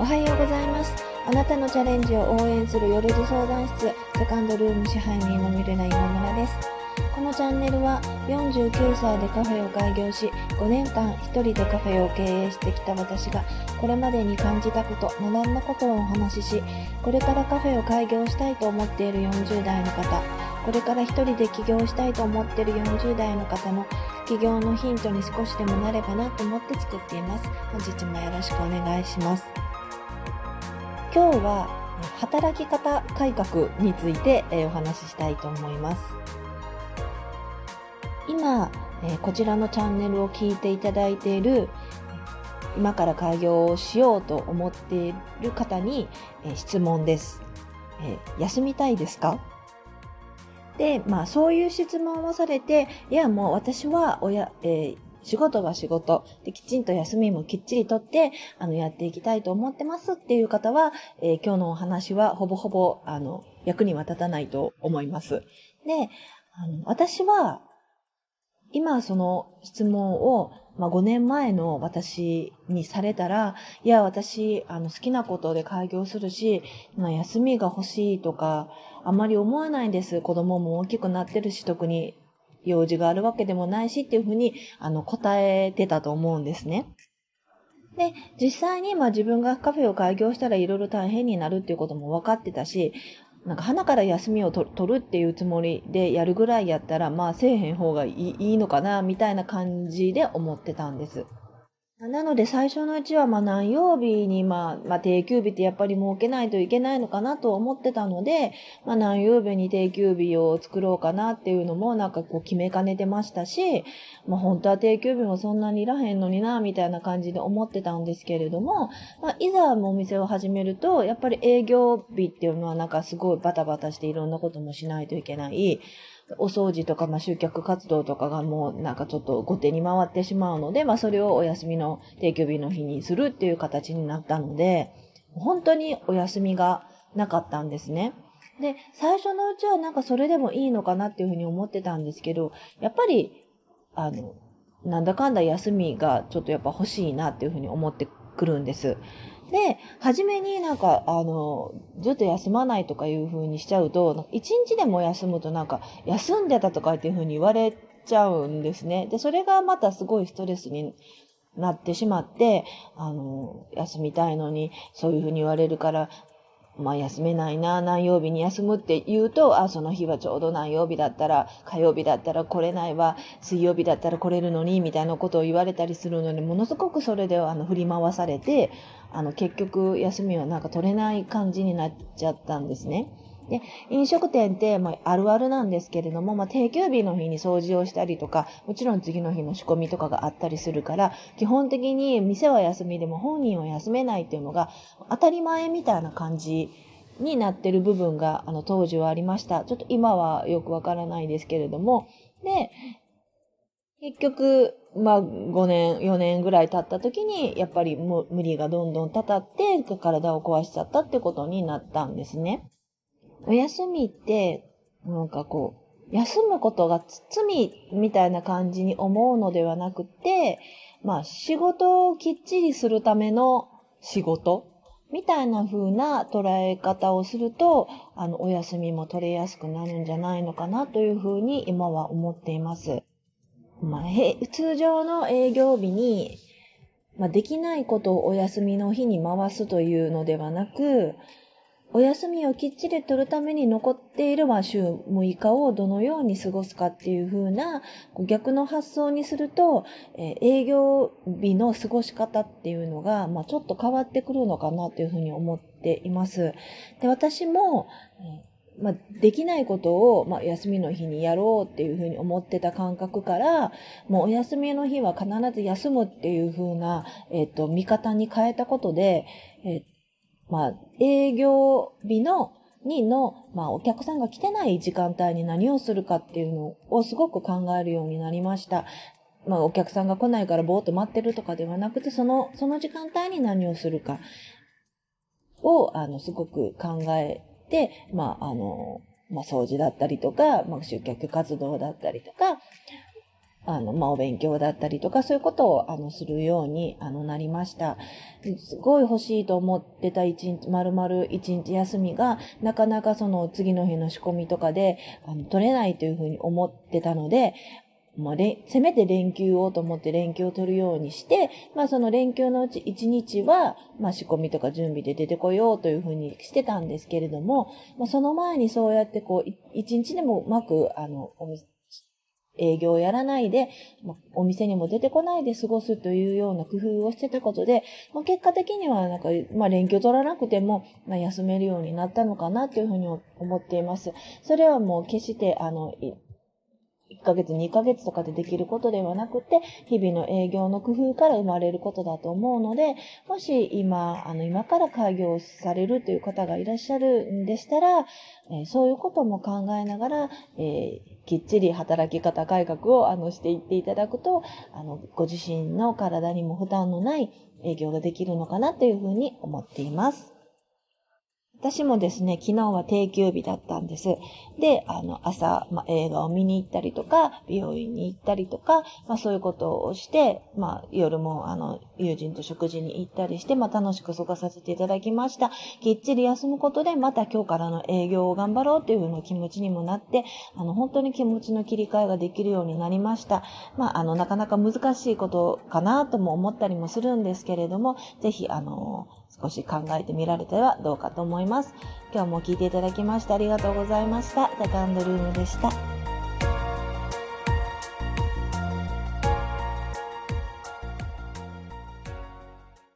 おはようございます。あなたのチャレンジを応援する夜図相談室、セカンドルーム支配人のミルナ今村です。このチャンネルは49歳でカフェを開業し、5年間一人でカフェを経営してきた私が、これまでに感じたこと、学んだことをお話しし、これからカフェを開業したいと思っている40代の方、これから一人で起業したいと思っている40代の方の起業のヒントに少しでもなればなと思って作っています。本日もよろしくお願いします。今日は働き方改革についてお話ししたいと思います。今、こちらのチャンネルを聞いていただいている今から開業をしようと思っている方に質問です。休みたいですか？で、まあそういう質問をされて、いやもう私は親、えー仕事は仕事で、きちんと休みもきっちりとって、あの、やっていきたいと思ってますっていう方は、えー今日のお話はほぼほぼ、あの、役には立たないと思います。で、あの私は、今その質問を、まあ、5年前の私にされたら、いや、私、あの、好きなことで開業するし、まあ、休みが欲しいとか、あまり思わないんです。子供も大きくなってるし、特に用事があるわけでもないしっていうふうに、あの、答えてたと思うんですね。で、実際に、まあ自分がカフェを開業したらいろいろ大変になるっていうことも分かってたし、なんか花から休みを取るっていうつもりでやるぐらいやったら、まあせえへん方がいいいいのかな、みたいな感じで思ってたんです。なので最初のうちはまあ何曜日にまあ、まあ定休日ってやっぱり設けないといけないのかなと思ってたので、まあ何曜日に定休日を作ろうかなっていうのもなんかこう決めかねてましたし、まあ本当は定休日もそんなにいらへんのにな、みたいな感じで思ってたんですけれども、まあいざもお店を始めると、やっぱり営業日っていうのはなんかすごいバタバタしていろんなこともしないといけない。お掃除とか、まあ、集客活動とかがもうなんかちょっと後手に回ってしまうので、まあ、それをお休みの定休日の日にするっていう形になったので、本当にお休みがなかったんですね。で、最初のうちはなんかそれでもいいのかなっていうふうに思ってたんですけど、やっぱり、あの、なんだかんだ休みがちょっとやっぱ欲しいなっていうふうに思ってくるんです。で、初めになんか、あの、ずっと休まないとかいう風にしちゃうと、なんか一日でも休むとなんか、休んでたとかっていう風に言われちゃうんですね。で、それがまたすごいストレスになってしまって、あの、休みたいのに、そういう風に言われるから、まあ休めないな、何曜日に休むって言うと、あ、その日はちょうど何曜日だったら、火曜日だったら来れないわ、水曜日だったら来れるのに、みたいなことを言われたりするので、ものすごくそれであの振り回されて、あの結局休みはなんか取れない感じになっちゃったんですね。で、飲食店って、まあ、あるあるなんですけれども、まあ、定休日の日に掃除をしたりとか、もちろん次の日の仕込みとかがあったりするから、基本的に店は休みでも本人は休めないっていうのが当たり前みたいな感じになってる部分が、あの、当時はありました。ちょっと今はよくわからないですけれども、で、結局、まあ、5年、4年ぐらい経った時に、やっぱり無無理がどんどんたたって、体を壊しちゃったってことになったんですね。お休みって、なんかこう、休むことが罪みたいな感じに思うのではなくて、まあ仕事をきっちりするための仕事みたいな風な捉え方をすると、あの、お休みも取れやすくなるんじゃないのかなという風に今は思っています。まあ、通常の営業日に、まあ、できないことをお休みの日に回すというのではなく、お休みをきっちり取るために残っている週6日をどのように過ごすかっていう風な逆の発想にすると、え営業日の過ごし方っていうのが、まあ、ちょっと変わってくるのかなという風に思っています。で、私も、まあ、できないことを、まあ、休みの日にやろうっていう風に思ってた感覚から、もうお休みの日は必ず休むっていう風な、えっ、と、見方に変えたことで、えーまあ、営業日の、にの、まあ、お客さんが来てない時間帯に何をするかっていうのをすごく考えるようになりました。まあ、お客さんが来ないからぼーっと待ってるとかではなくて、その、その時間帯に何をするかを、あの、すごく考えて、まあ、あの、まあ、掃除だったりとか、まあ、集客活動だったりとか、あの、まあ、お勉強だったりとか、そういうことを、あの、するように、あの、なりました。すごい欲しいと思ってた一日、丸々一日休みが、なかなかその次の日の仕込みとかで、あの、取れないというふうに思ってたので、まあ、せめて連休をと思って連休を取るようにして、まあその連休のうち1日は、まあ仕込みとか準備で出てこようというふうにしてたんですけれども、まあその前にそうやってこう、1日でもうまく、あの、営業をやらないで、ま、お店にも出てこないで過ごすというような工夫をしてたことで、まあ、結果的にはなんか、まあ、連休取らなくても、まあ、休めるようになったのかなというふうに思っています。それはもう決して、あの、1ヶ月、2ヶ月とかでできることではなくて、日々の営業の工夫から生まれることだと思うので、もし今、あの、今から開業されるという方がいらっしゃるんでしたら、え、そういうことも考えながら、えー、きっちり働き方改革を、あの、していっていただくと、あの、ご自身の体にも負担のない営業ができるのかなというふうに思っています。私もですね、昨日は定休日だったんです。で、あの、朝、まあ、映画を見に行ったりとか、美容院に行ったりとか、まあ、そういうことをして、まあ、夜も、あの、友人と食事に行ったりして、まあ、楽しく過ごさせていただきました。きっちり休むことで、また今日からの営業を頑張ろうというの気持ちにもなって、あの、本当に気持ちの切り替えができるようになりました。まあ、あの、なかなか難しいことかなとも思ったりもするんですけれども、ぜひ、あの、少し考えてみられてはどうかと思います。今日も聞いていただきましてありがとうございました。セカンドルームでした。